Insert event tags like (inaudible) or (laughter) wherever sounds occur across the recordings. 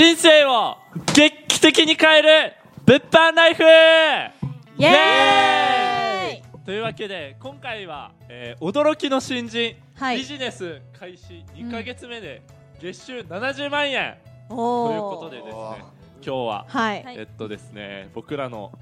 人生を劇的に変える物販ライフ!イエーイ!というわけで今回は、えー驚きの新人、はい。ビジネス開始2ヶ月目で月収70万円、おということでですね今日は、はい、えっとですね僕らの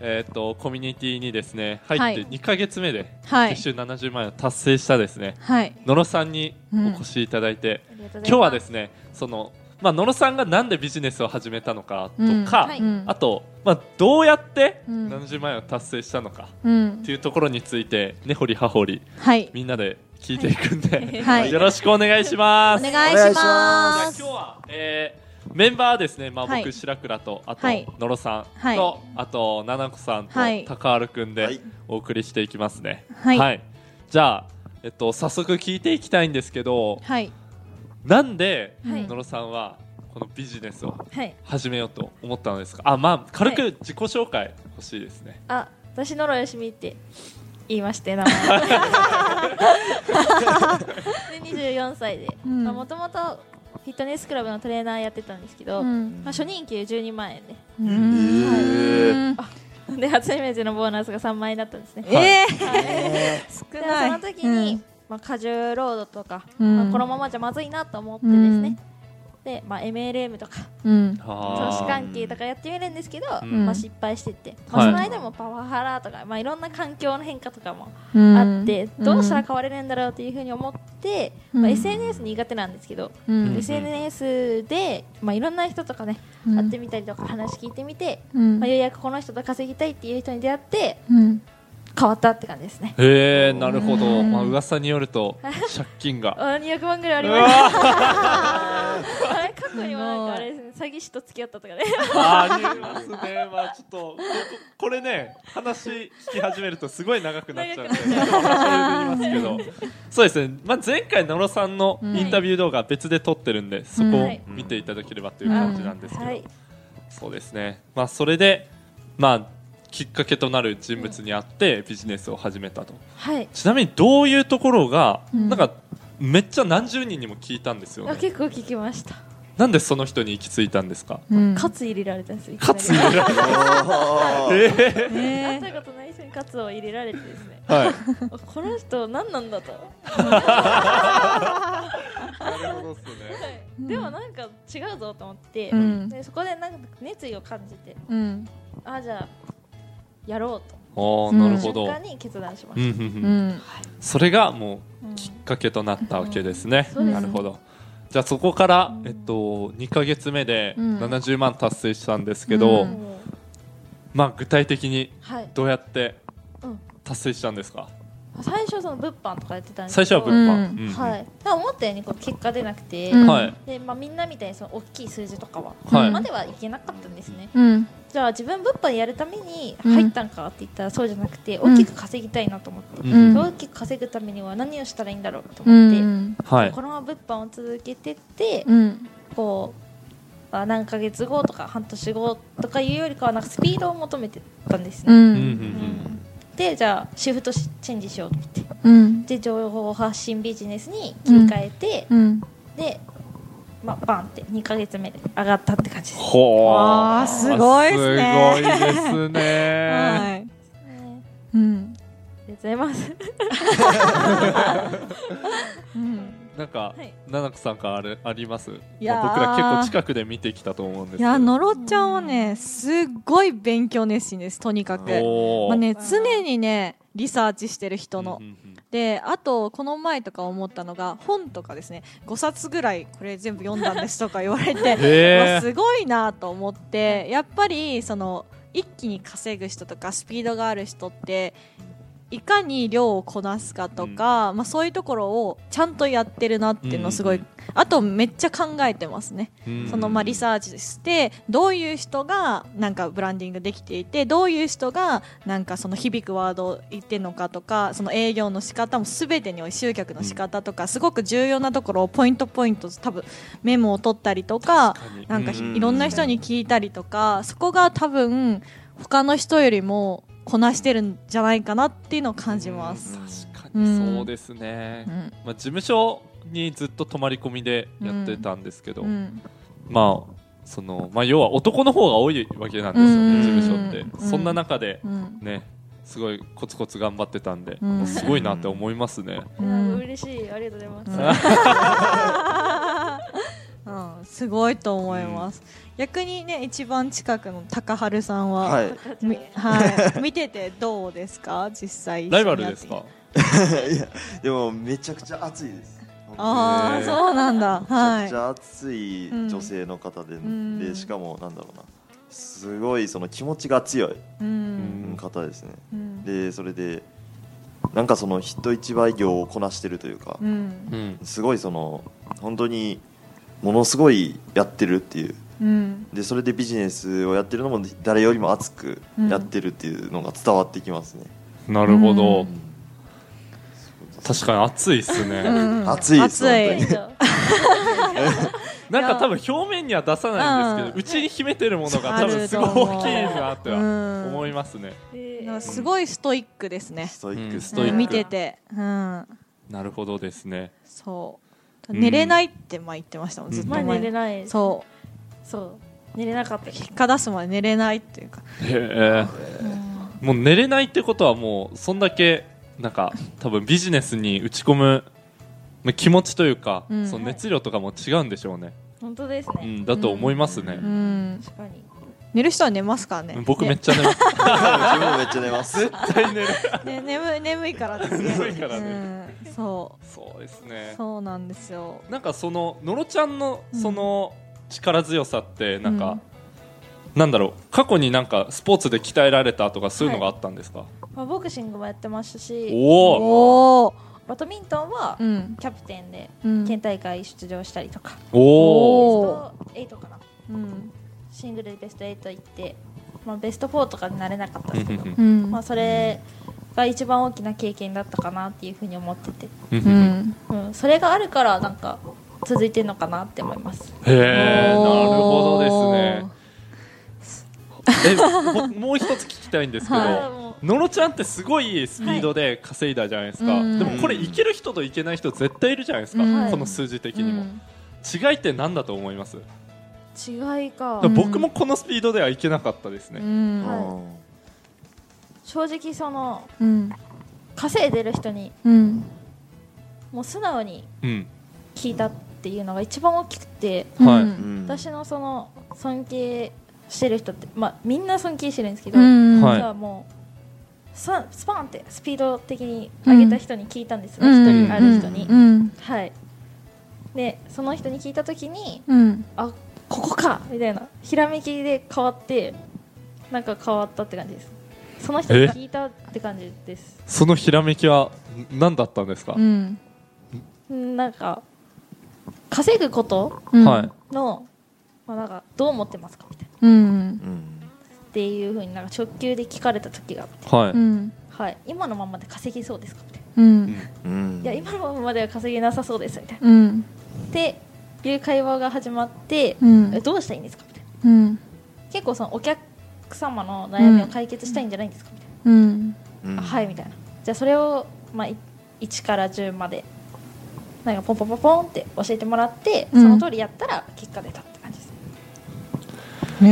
えーっとコミュニティにですね入ってはい2ヶ月目ではい。月収70万円を達成したですね、はい。野呂さんにうんお越しいただいて、うございます。今日はですねその、まあ、野呂さんがなんでビジネスを始めたのかとうん。か、はい。うん。あと、まあ、どうやってうん。70万円を達成したのかうん。っていうところについて根掘り葉掘りはい。みんなで聞いていくんで、はい。(laughs) よろしくお願いします。お願いしじゃあます。今日は、えーメンバーですね、まあ、はい。僕、白倉とあと、はい。野呂さんと、はい。あと奈々子さんと、はい。高原くんではい。お送りしていきますね。はい。じゃあ、えっと、早速聞いていきたいんですけどはいなんではい。野呂さんはこのビジネスをはい。始めようと思ったのですか？あ、まあ、軽く自己紹介欲しいですね。あ私野呂よしみって言いまして名前。(laughs) で24歳で。うん。もともとフィットネスクラブのトレーナーやってたんですけど、うん。まあ、初任給12万円で。うん。で初イメージのボーナスが3万円だったんですね。えはい。ー、少でないその時に、まあ、過重労働とか、うん。まあ、このままじゃまずいなと思ってですね、で、まあ、MLM とかうん。投資関係とかやってみるんですけど、うん。まあ、失敗してて、まあ、はいその間もパワハラとか、まあ、いろんな環境の変化とかもうんあって、どうしたら変われるんだろうというふうに思って、うん。まあ、SNS 苦手なんですけど、うん。SNS で、まあ、いろんな人とかね、うん。会ってみたりとか話聞いてみて、うん。まあ、ようやくこの人と稼ぎたいっていう人に出会ってうん変わったって感じですね。へえなるほど、うん。まあ噂によると (laughs) 借金が。あ200万ぐらいありました。(laughs) 過去にもなんかあれですね。詐欺師と付き合ったとかね。あありますね。まあちょっとここれね話聞き始めるとすごい長くなっちゃうんでそれで言いますけど。そうですね、まあ、前回野呂さんのインタビュー動画別で撮ってるんで、そこをはい見ていただければという感じなんですけど、はい。そうですね。まあそれでまあきっかけとなる人物に会ってビジネスを始めたと。はい。ちなみにどういうところが、うん。なんかめっちゃ何十人にも聞いたんですよね。あ結構聞きました。なんでその人に行き着いたんですか？うん。カツ入れられたんですよ。カツ入れられた。おー。ええ会ったことない人にカツを入れられてですね。ーはい。あ (laughs) この人何なんだと。なるほどっすね。でもなんか違うぞと思って、うん。でそこでなんか熱意を感じて、うん。あじゃあやろうと。おーなるほど、瞬間に決断しまうんしうんううん。んそれがもた。ううんきっかけとなったわけですね、なるほど。じゃあそこから、えっと、2か月目でうん。70万達成したんですけど、まあ、具体的にはい。どうやってうん。達成したんですか、最初その物販とかやってたんです最けど。初は物販、うん。うん。はい、でも思ったようにこう結果出なくて、うん。はい。でまあ、みんなみたいにその大きい数字とかは、はい。まではいけなかったんですね。うん。じゃあ自分物販やるためにうん入ったんかって言ったらそうじゃなくて、うん。大きく稼ぎたいなと思って、うん。うん。大きく稼ぐためには何をしたらいいんだろうとう思って、ん。はい。このまま物販を続けてって、うん。こうあ何ヶ月後とか半年後とかいうよりかはなんかスピードを求めてたんですね、うんうんうんでじゃあシフトしチェンジしようと思って。うん。で情報発信ビジネスに切り替えて、うん。で、まあ、バンって2ヶ月目で上がったって感じです。ほわーすごいっすね。すごいですね、はい。ね。うん。ありがとうございます。(laughs) うんなんか、はい。奈々子さんからあれあります？まあ僕ら結構近くで見てきたと思うんですけど。いやのろちゃんはねすっごい勉強熱心ですとにかく。まあね常にねリサーチしてる人の。うんうんうんであとこの前とか思ったのが本とかですね。5冊ぐらいこれ全部読んだんですとか言われて (laughs) へー。わすごいなと思ってやっぱりその一気に稼ぐ人とかスピードがある人っていかに量をこなすかとか、まあ、そういうところをちゃんとやってるなっていうのをすごい、うんあとめっちゃ考えてますね。うん。そのまあリサーチしてどういう人がなんかブランディングできていてどういう人がなんかその響くワードを言ってるのかとかその営業の仕方もすべてにおい集客の仕方とかすごく重要なところをポイントポイント多分メモを取ったりとかなんかいろんな人に聞いたりとかそこが多分他の人よりもこなしてるんじゃないかなっていうのを感じます。確かにそうですね、うん。まあ、事務所にずっと泊まり込みでやってたんですけど、うん。まあそのまあ要は男の方が多いわけなんですようん。事務所って、うん。そんな中でうん。ねすごいコツコツ頑張ってたんで、うん。すごいなって思いますね、うん。嬉しい。ありがとうございます、うん、すごいと思います、逆にね一番近くの高春さんは、はい。みはい、(laughs) 見ててどうですか？実際ライバルですか？(laughs) いやでもめちゃくちゃ熱いです。ああそうなんだ。めちゃはいくちゃ熱い女性の方で,、ん。でしかもなんだろうな。すごいその気持ちが強いうん。方ですね、うん。でそれでなんかその人一倍業をこなしてるというかう、ん。うん。すごいその本当にものすごいやってるっていう。うん。でそれでビジネスをやってるのも誰よりも熱くやってるっていうのが伝わってきますね、なるほど、うん。確かに熱いっすね、うん。熱いです熱い。(laughs) なんか多分表面には出さないんですけど、うちに秘めてるものが多分すごい大きいなってはうん。思いますね、すごいストイックですね。ストイックスうん。ストイックうん。見てて。うん。なるほどですね。そう。うん寝れないって前言ってましたもんずっとまあ前寝れないそそう。寝れなかった。結果出すまで寝れないっていうか。へえ。もう寝れないってことはもうそんだけなんか (laughs) 多分ビジネスに打ち込むまあ気持ちというか、うん。その熱量とかも違うんでしょうね、本当ですね、うん、だと思いますね、うん。確かに寝る人は寝ますからね。僕めっちゃ寝ます。自分もめっちゃ寝ます。絶対寝る。ね (laughs) 眠い眠いからですね。眠いからね。うん。そそうですうね。そうなんですよ。なんかそののろちゃんのうん。その力強さってなんか、うん。なんだろう。過去になんかスポーツで鍛えられたとかそういうのがあったんですか、まあ、ボクシングもやってましたし。おおおおバドミントンはうん。キャプテンでうん。県大会出場したりとか、おおおベスト8かな。うんシングルでベスト8行って、まあ、ベスト4とかになれなかったんですけどうんまあそれが一番大きな経験だったかなっていうふうに思ってて、うん。うん、それがあるからなんか続いてるのかなって思います。へえなるほどですおね。えももう一つ聞きたいんですけど、はものろちゃんってすごいスピードで稼いだじゃないですか、はいでもこれいける人といけない人絶対いるじゃないですか、うん。この数字的にも、うん。違いって何だと思います、う違いか。うん。僕もこのスピードではいけなかったですね、うん。は正直そのうん。稼いでる人にうん。もう素直にうん。聞いたっていうのが一番大きくてはい。うん。うん私のその尊敬してる人って、まあ、みんな尊敬してるんですけど、うん。はもうスパンスパンってスピード的に上げた人に聞いたんですね、うん。一人ある人に、うん。はい。でその人に聞いた時にうん。あここかみたいな。ひらめきで変わってなんか変わったって感じです。その人に聞いたって感じです。そのひらめきは何だったんですか、うん。うんなんか稼ぐことうん。はい。の、まあ、なんかどう思ってますかみたいな。うん。うんっていうふうになんか直球で聞かれた時があって、はい、うん。はい、今のままで稼げそうですかみたいうん。うん。な、いや今のままでは稼げなさそうですみたいな。うん。っていう会話が始まって、うん。えどうしたらいいんですか？みたいなうん。結構そのお客様の悩みを解決したいんじゃないんですか？みたいうん。うん。はいみたいな。じゃあそれを、まあ、い1から10までなんかポンポンポンポンって教えてもらってうん。その通りやったら結果出たって感じです、へ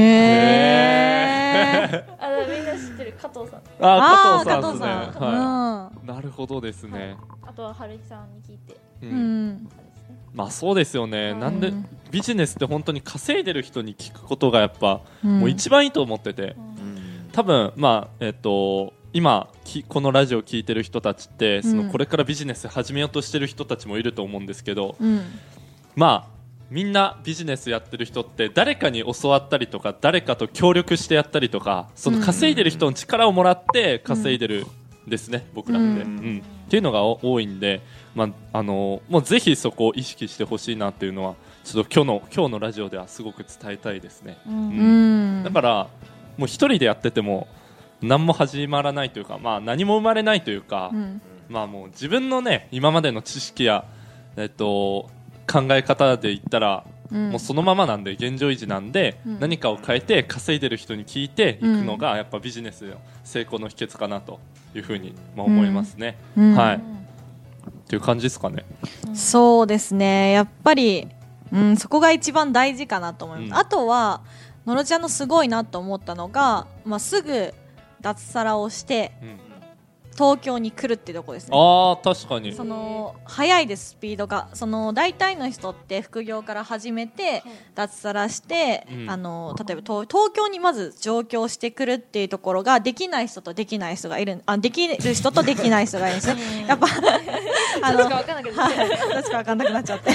え (laughs) みんな知ってる加藤さん。あ加藤さんですね。はい、なるほどですね、あとは春日さんに聞いて。ううんまあそうですよね、うん。なんでビジネスって本当に稼いでる人に聞くことがやっぱ、うん。もう一番いいと思ってて。うん。うん多分まあえっと今きこのラジオ聞いてる人たちってそうん。のこれからビジネス始めようとしてる人たちもいると思うんですけど、うん。まあみんなビジネスやってる人って誰かに教わったりとか誰かと協力してやったりとかその稼いでる人の力をもらって稼いでるんですね、僕らって、ううんんっていうのがお多いんで、まあ、あのもうぜひそこを意識してほしいなっていうのはちょっと今日の今日のラジオではすごく伝えたいですね、うん。うん。だからもう一人でやってても何も始まらないというか、まあ、何も生まれないというか、うん。まあもう自分のね今までの知識や、えっと、考え方で言ったら、うんもうそのままなんで現状維持なんで、うん。何かを変えて稼いでる人に聞いていくのが、やっぱビジネスの成功の秘訣かなというふうに、まあ、思いますね、うん。はい。うんっていう感じですかね。そうですね。やっぱりうん、そこが一番大事かなと思います、うん。あとはのろちゃんのすごいなと思ったのが、まあ、すぐ脱サラをしてうん東京に来るってところですね。ああ確かに。その早いですスピードが。その大体の人って副業から始めて脱サラして、うん。あの例えば東東京にまず上京してくるっていうところができない人とできない人がいるあできる人とできない人がいるんですね。(laughs) やっぱ (laughs) あどっちかわかんなくなっちゃうどっちか分かんなくなっちゃって。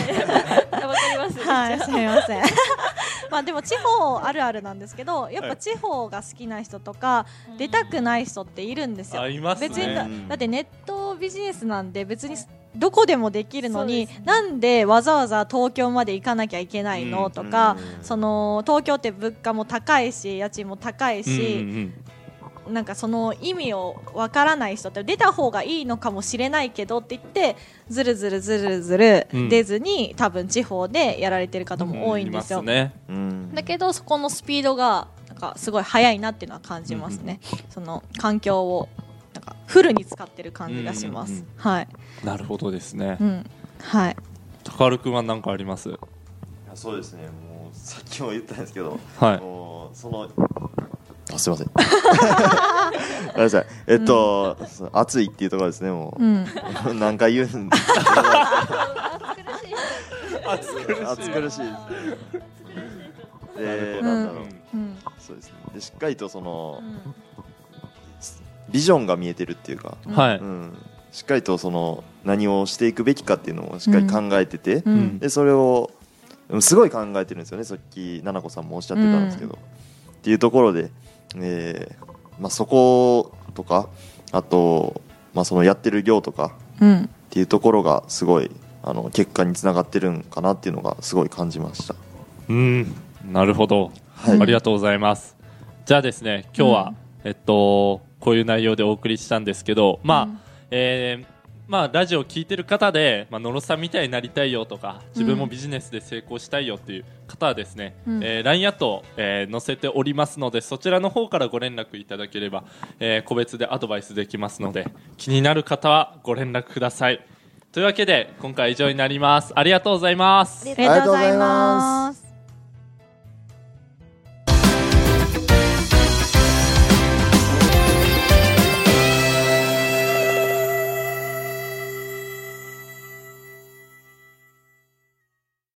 あ (laughs) わかります。はい、すみません。まあでも地方あるあるなんですけど、やっぱ地方が好きな人とか、出たくない人っているんですよ。あいますね。別にだってネットビジネスなんで別にどこでもできるのに、ね。なんでわざわざ東京まで行かなきゃいけないの、うん。とか、うん。その東京って物価も高いし家賃も高いうんし、なんかその意味をわからない人って出た方がいいのかもしれないけどって言ってずるずるずるずるうん。出ずに、多分地方でやられてる方うんも多いんですよ。いますね。うん。だけどそこのスピードがなんかすごい速いなっていうのは感じますね。その環境をフルに使ってる感じがします。うんうんうん。はい。なるほどですね。うん。はい。高原くんは何かあります？そうですね。もうさっきも言ったんですけど、はい。もうそのあすいません。ごめんなさい。えっと、その暑いっていうところですねもう、うん。何回言うん？です暑苦しい暑苦しい。で、うん。なんだろう、うん。そうですね。でしっかりとそのうんビジョンが見えてるっていうか、はい。うん、しっかりとその何をしていくべきかっていうのをしっかり考えてて、ううん。ん。でそれをうんすごい考えてるんですよね。さっき奈々子さんもおっしゃってたんですけど、っていうところで、えーまあ、そことかあと、まあ、そのやってる業とかうん。っていうところがすごいあの結果につながってるんかなっていうのがすごい感じました。うん。なるほど、はい。ありがとうございます。じゃあですね今日は、えっとこういう内容でお送りしたんですけどまあ、うん。えーまあ、ラジオを聞いてる方で、まあのろさんみたいになりたいよとか自分もビジネスで成功したいよっていう方はですね、うん。えー LINE アット、えー載せておりますのでそちらの方からご連絡いただければ、えー個別でアドバイスできますので気になる方はご連絡ください。というわけで今回は以上になります。ありがとうございます。ありがとうございます。